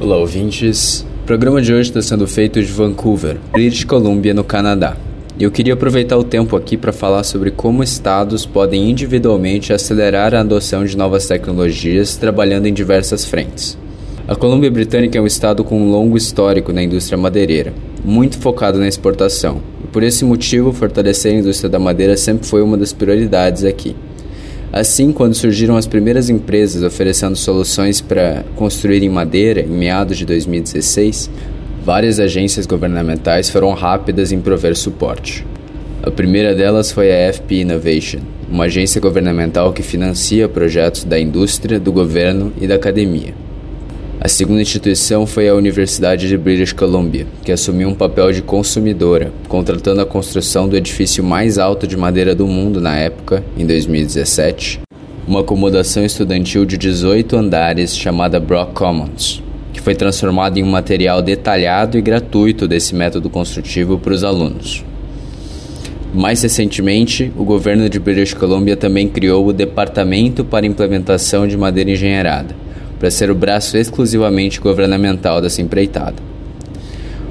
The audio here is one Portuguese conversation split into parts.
Olá, ouvintes. O programa de hoje está sendo feito de Vancouver, British Columbia, no Canadá. E eu queria aproveitar o tempo aqui para falar sobre como estados podem individualmente acelerar a adoção de novas tecnologias trabalhando em diversas frentes. A Colômbia Britânica é um estado com um longo histórico na indústria madeireira, muito focado na exportação. E por esse motivo, fortalecer a indústria da madeira sempre foi uma das prioridades aqui. Assim, quando surgiram as primeiras empresas oferecendo soluções para construir em madeira, em meados de 2016, várias agências governamentais foram rápidas em prover suporte. A primeira delas foi a FP Innovation, uma agência governamental que financia projetos da indústria, do governo e da academia. A segunda instituição foi a Universidade de British Columbia, que assumiu um papel de consumidora, contratando a construção do edifício mais alto de madeira do mundo na época, em 2017, uma acomodação estudantil de 18 andares chamada Brock Commons, que foi transformado em um material detalhado e gratuito desse método construtivo para os alunos. Mais recentemente, o governo de British Columbia também criou o Departamento para Implementação de Madeira Engenheirada para ser o braço exclusivamente governamental dessa empreitada.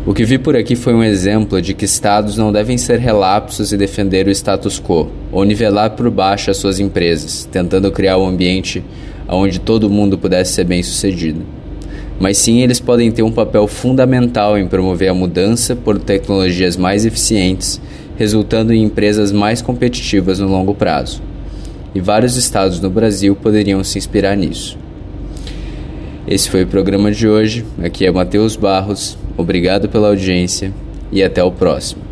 O que vi por aqui foi um exemplo de que estados não devem ser relapsos e defender o status quo, ou nivelar por baixo as suas empresas, tentando criar um ambiente onde todo mundo pudesse ser bem sucedido. Mas sim, eles podem ter um papel fundamental em promover a mudança por tecnologias mais eficientes, resultando em empresas mais competitivas no longo prazo. E vários estados no Brasil poderiam se inspirar nisso. Esse foi o programa de hoje. Aqui é Matheus Barros. Obrigado pela audiência e até o próximo.